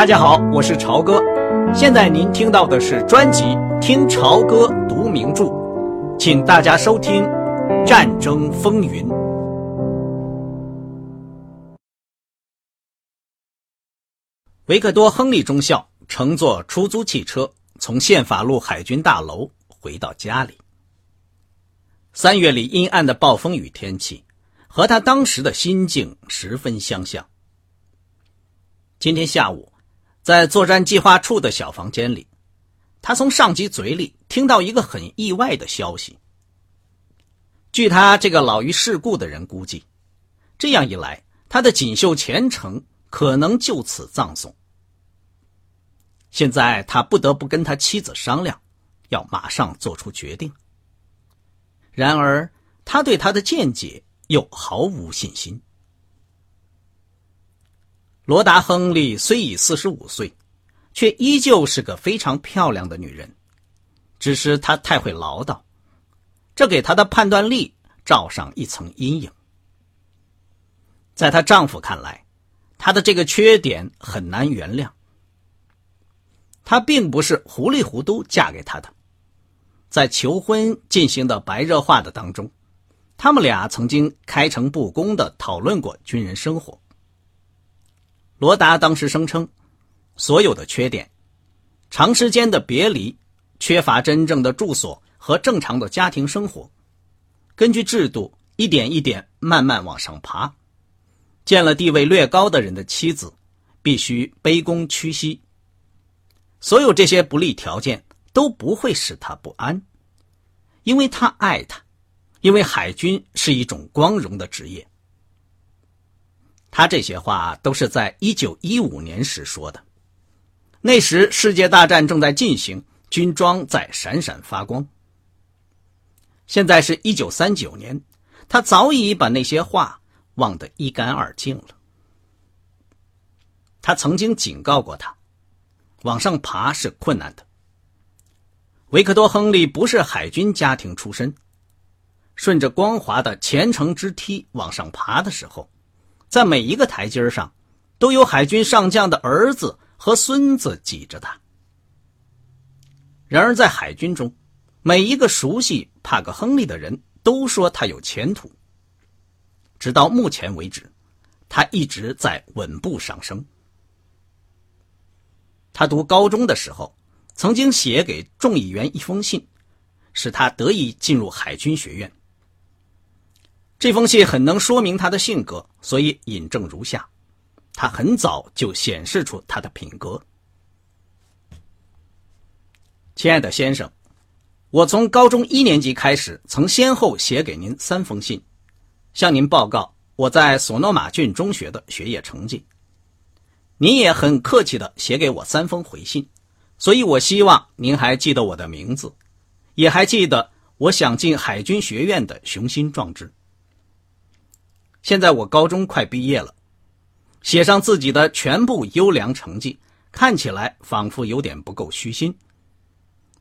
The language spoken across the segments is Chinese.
大家好，我是朝哥。现在您听到的是专辑《听朝歌读名著》，请大家收听《战争风云》。维克多·亨利中校乘坐出租汽车从宪法路海军大楼回到家里。三月里阴暗的暴风雨天气，和他当时的心境十分相像。今天下午。在作战计划处的小房间里，他从上级嘴里听到一个很意外的消息。据他这个老于世故的人估计，这样一来，他的锦绣前程可能就此葬送。现在他不得不跟他妻子商量，要马上做出决定。然而，他对他的见解又毫无信心。罗达·亨利虽已四十五岁，却依旧是个非常漂亮的女人。只是她太会唠叨，这给她的判断力罩上一层阴影。在她丈夫看来，她的这个缺点很难原谅。她并不是糊里糊涂嫁给他的，在求婚进行的白热化的当中，他们俩曾经开诚布公的讨论过军人生活。罗达当时声称，所有的缺点，长时间的别离，缺乏真正的住所和正常的家庭生活，根据制度一点一点慢慢往上爬，见了地位略高的人的妻子，必须卑躬屈膝。所有这些不利条件都不会使他不安，因为他爱他，因为海军是一种光荣的职业。他这些话都是在一九一五年时说的，那时世界大战正在进行，军装在闪闪发光。现在是一九三九年，他早已把那些话忘得一干二净了。他曾经警告过他，往上爬是困难的。维克多·亨利不是海军家庭出身，顺着光滑的前程之梯往上爬的时候。在每一个台阶上，都有海军上将的儿子和孙子挤着他。然而，在海军中，每一个熟悉帕克·亨利的人都说他有前途。直到目前为止，他一直在稳步上升。他读高中的时候，曾经写给众议员一封信，使他得以进入海军学院。这封信很能说明他的性格，所以引证如下：他很早就显示出他的品格。亲爱的先生，我从高中一年级开始，曾先后写给您三封信，向您报告我在索诺马郡中学的学业成绩。您也很客气的写给我三封回信，所以我希望您还记得我的名字，也还记得我想进海军学院的雄心壮志。现在我高中快毕业了，写上自己的全部优良成绩，看起来仿佛有点不够虚心。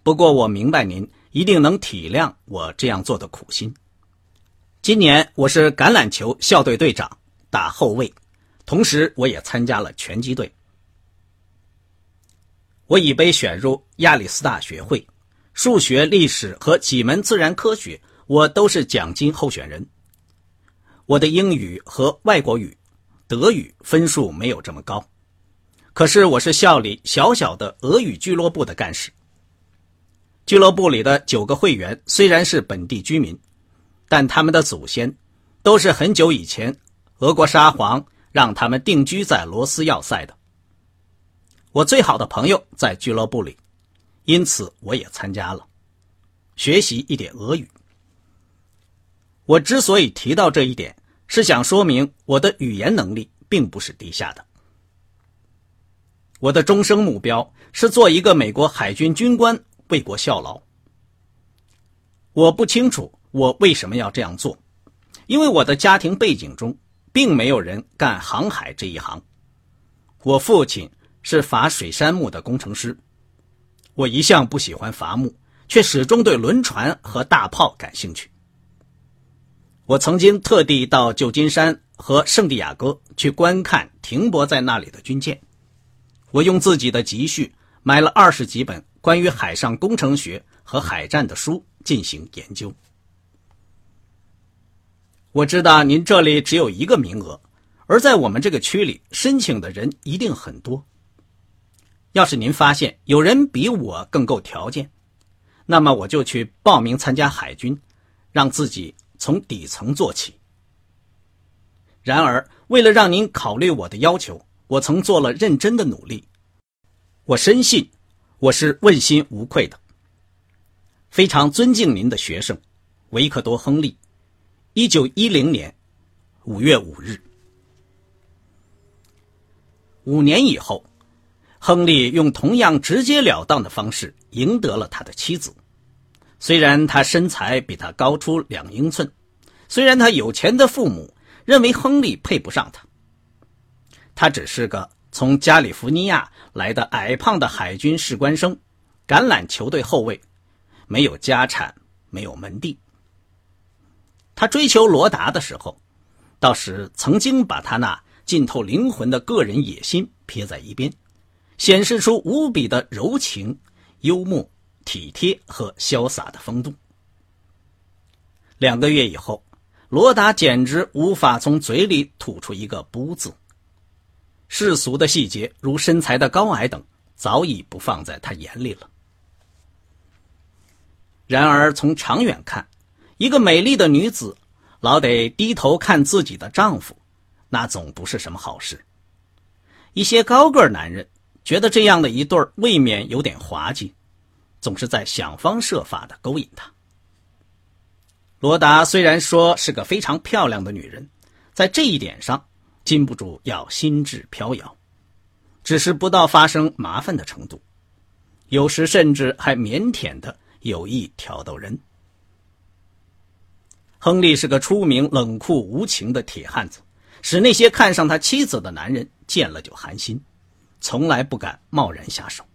不过我明白您一定能体谅我这样做的苦心。今年我是橄榄球校队队长，打后卫，同时我也参加了拳击队。我已被选入亚里斯大学会，数学、历史和几门自然科学，我都是奖金候选人。我的英语和外国语、德语分数没有这么高，可是我是校里小小的俄语俱乐部的干事。俱乐部里的九个会员虽然是本地居民，但他们的祖先都是很久以前俄国沙皇让他们定居在罗斯要塞的。我最好的朋友在俱乐部里，因此我也参加了，学习一点俄语。我之所以提到这一点。是想说明我的语言能力并不是低下的。我的终生目标是做一个美国海军军官，为国效劳。我不清楚我为什么要这样做，因为我的家庭背景中并没有人干航海这一行。我父亲是伐水杉木的工程师，我一向不喜欢伐木，却始终对轮船和大炮感兴趣。我曾经特地到旧金山和圣地亚哥去观看停泊在那里的军舰。我用自己的积蓄买了二十几本关于海上工程学和海战的书进行研究。我知道您这里只有一个名额，而在我们这个区里申请的人一定很多。要是您发现有人比我更够条件，那么我就去报名参加海军，让自己从底层做起。然而，为了让您考虑我的要求，我曾做了认真的努力。我深信，我是问心无愧的。非常尊敬您的学生，维克多·亨利。一九一零年五月五日，五年以后，亨利用同样直截了当的方式赢得了他的妻子。虽然他身材比他高出两英寸，虽然他有钱的父母认为亨利配不上他，他只是个从加利福尼亚来的矮胖的海军士官生，橄榄球队后卫，没有家产，没有门第。他追求罗达的时候，倒是曾经把他那浸透灵魂的个人野心撇在一边，显示出无比的柔情、幽默、体贴和潇洒的风度。两个月以后，罗达简直无法从嘴里吐出一个“不”字。世俗的细节，如身材的高矮等，早已不放在他眼里了。然而，从长远看，一个美丽的女子，老得低头看自己的丈夫，那总不是什么好事。一些高个男人觉得这样的一对未免有点滑稽，总是在想方设法的勾引他。罗达虽然说是个非常漂亮的女人，在这一点上禁不住要心智飘摇，只是不到发生麻烦的程度，有时甚至还腼腆的有意挑逗人。亨利是个出名冷酷无情的铁汉子，使那些看上他妻子的男人见了就寒心，从来不敢贸然下手。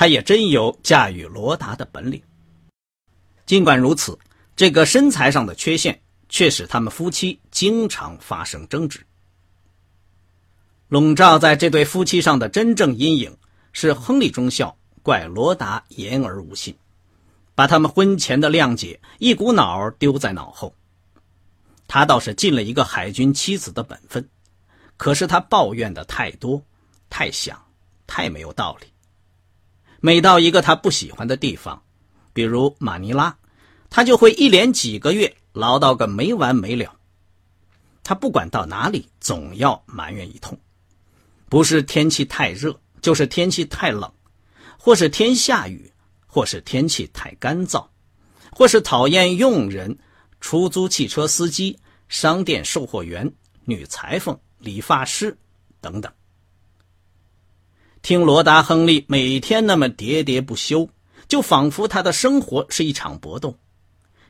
他也真有驾驭罗达的本领。尽管如此，这个身材上的缺陷却使他们夫妻经常发生争执。笼罩在这对夫妻上的真正阴影是亨利中校怪罗达言而无信。把他们婚前的谅解一股脑丢在脑后。他倒是尽了一个海军妻子的本分，可是他抱怨的太多、太想、太没有道理。每到一个他不喜欢的地方，比如马尼拉，他就会一连几个月唠叨个没完没了。他不管到哪里，总要埋怨一通，不是天气太热，就是天气太冷，或是天下雨。或是天气太干燥，或是讨厌佣人、出租汽车司机、商店售货员、女裁缝、理发师等等。听罗达·亨利每天那么喋喋不休，就仿佛他的生活是一场搏斗，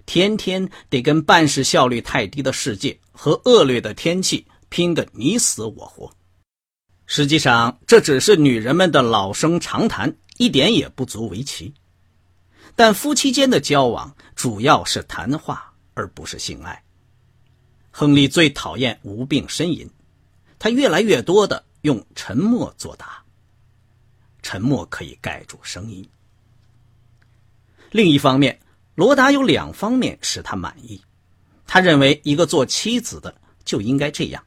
天天得跟办事效率太低的世界和恶劣的天气拼个你死我活。实际上，这只是女人们的老生常谈，一点也不足为奇。但夫妻间的交往主要是谈话，而不是性爱。亨利最讨厌无病呻吟，他越来越多的用沉默作答。沉默可以盖住声音。另一方面，罗达有两方面使他满意：他认为一个做妻子的就应该这样，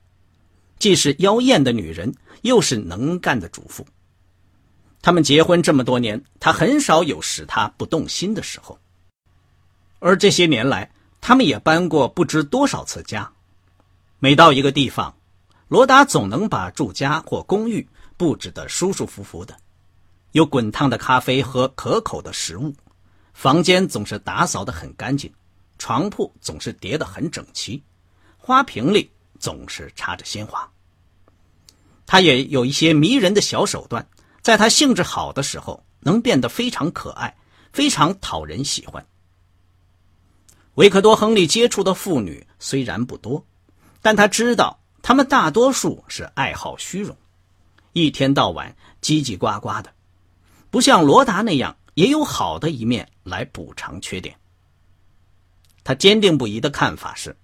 既是妖艳的女人，又是能干的主妇。他们结婚这么多年，他很少有使他不动心的时候。而这些年来，他们也搬过不知多少次家。每到一个地方，罗达总能把住家或公寓布置得舒舒服服的，有滚烫的咖啡和可口的食物，房间总是打扫得很干净，床铺总是叠得很整齐，花瓶里总是插着鲜花。他也有一些迷人的小手段。在他兴致好的时候，能变得非常可爱，非常讨人喜欢。维克多·亨利接触的妇女虽然不多，但他知道他们大多数是爱好虚荣，一天到晚叽叽呱呱的，不像罗达那样也有好的一面来补偿缺点。他坚定不移的看法是：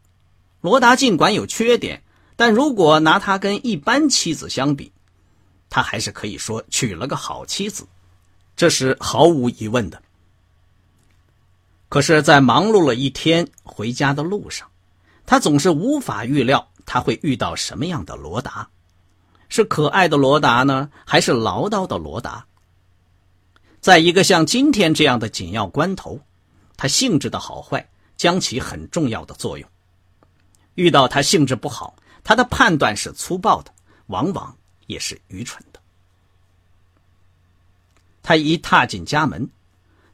罗达尽管有缺点，但如果拿他跟一般妻子相比，他还是可以说娶了个好妻子，这是毫无疑问的。可是，在忙碌了一天回家的路上，他总是无法预料他会遇到什么样的罗达，是可爱的罗达呢，还是唠叨的罗达？在一个像今天这样的紧要关头，他性质的好坏将起很重要的作用。遇到他性质不好，他的判断是粗暴的，往往也是愚蠢的。他一踏进家门，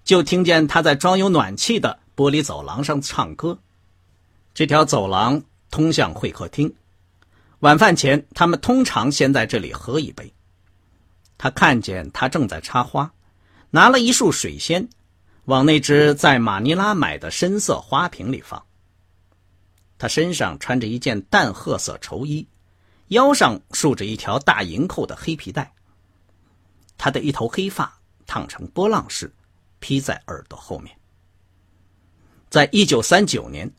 就听见他在装有暖气的玻璃走廊上唱歌。这条走廊通向会客厅。晚饭前，他们通常先在这里喝一杯。他看见他正在插花。拿了一束水仙，往那只在马尼拉买的深色花瓶里放。他身上穿着一件淡褐色绸衣，腰上束着一条大银扣的黑皮带。他的一头黑发烫成波浪式，披在耳朵后面。在一九三九年，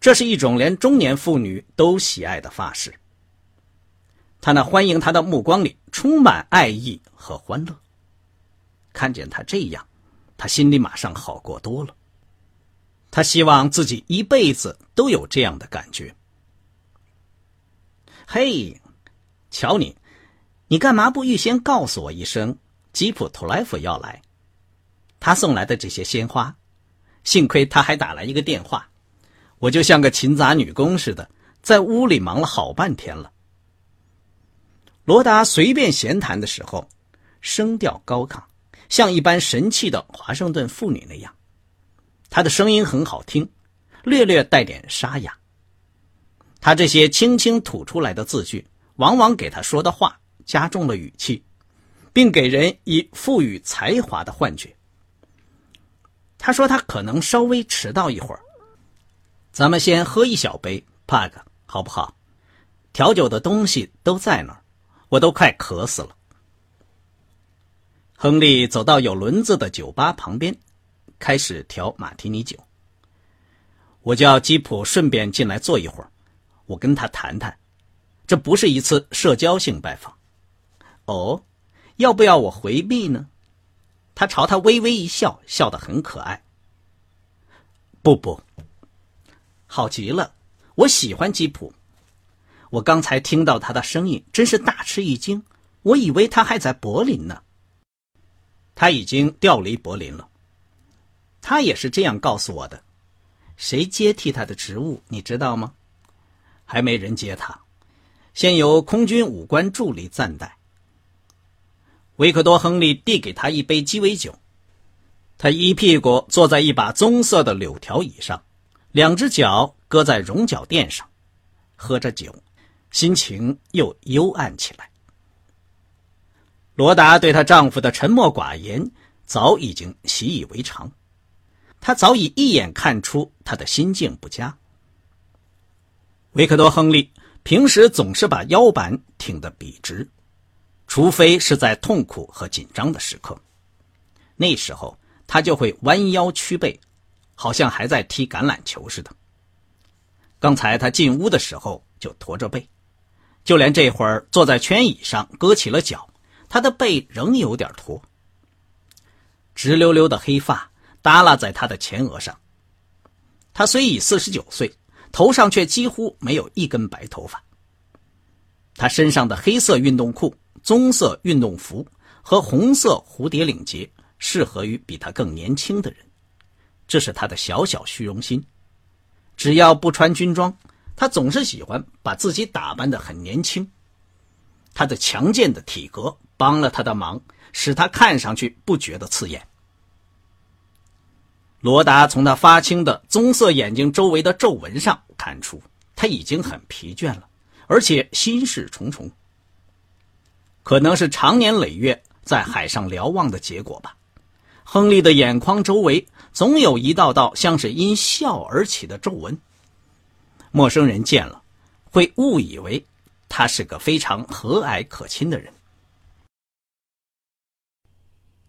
这是一种连中年妇女都喜爱的发饰。他那欢迎他的目光里充满爱意和欢乐。看见他这样，他心里马上好过多了。他希望自己一辈子都有这样的感觉。嘿，瞧你，你干嘛不预先告诉我一声？吉普托莱夫要来，他送来的这些鲜花，幸亏他还打来一个电话，我就像个勤杂女工似的，在屋里忙了好半天了。罗达随便闲谈的时候，声调高亢。像一般神气的华盛顿妇女那样，她的声音很好听，略略带点沙哑。她这些轻轻吐出来的字句，往往给她说的话加重了语气，并给人以富予才华的幻觉。他说他可能稍微迟到一会儿，咱们先喝一小杯，帕克，好不好？调酒的东西都在那儿，我都快渴死了。亨利走到有轮子的酒吧旁边，开始调马提尼酒。我叫吉普顺便进来坐一会儿，我跟他谈谈。这不是一次社交性拜访。哦，要不要我回避呢？他朝他微微一笑，笑得很可爱。不不，好极了，我喜欢吉普。我刚才听到他的声音，真是大吃一惊。我以为他还在柏林呢。他已经调离柏林了，他也是这样告诉我的。谁接替他的职务，你知道吗？还没人接他，先由空军武官助理暂代。维克多·亨利递给他一杯鸡尾酒，他一屁股坐在一把棕色的柳条椅上，两只脚搁在绒脚垫上，喝着酒，心情又幽暗起来。罗达对她丈夫的沉默寡言早已经习以为常，他早已一眼看出他的心境不佳。维克多·亨利平时总是把腰板挺得笔直，除非是在痛苦和紧张的时刻，那时候他就会弯腰屈背，好像还在踢橄榄球似的。刚才他进屋的时候就驼着背，就连这会儿坐在圈椅上搁起了脚。他的背仍有点驼，直溜溜的黑发耷拉在他的前额上。他虽已四十九岁，头上却几乎没有一根白头发。他身上的黑色运动裤、棕色运动服和红色蝴蝶领结适合于比他更年轻的人，这是他的小小虚荣心。只要不穿军装，他总是喜欢把自己打扮得很年轻。他的强健的体格帮了他的忙，使他看上去不觉得刺眼。罗达从他发青的棕色眼睛周围的皱纹上看出，他已经很疲倦了，而且心事重重。可能是长年累月在海上瞭望的结果吧。亨利的眼眶周围总有一道道像是因笑而起的皱纹，陌生人见了会误以为。他是个非常和蔼可亲的人。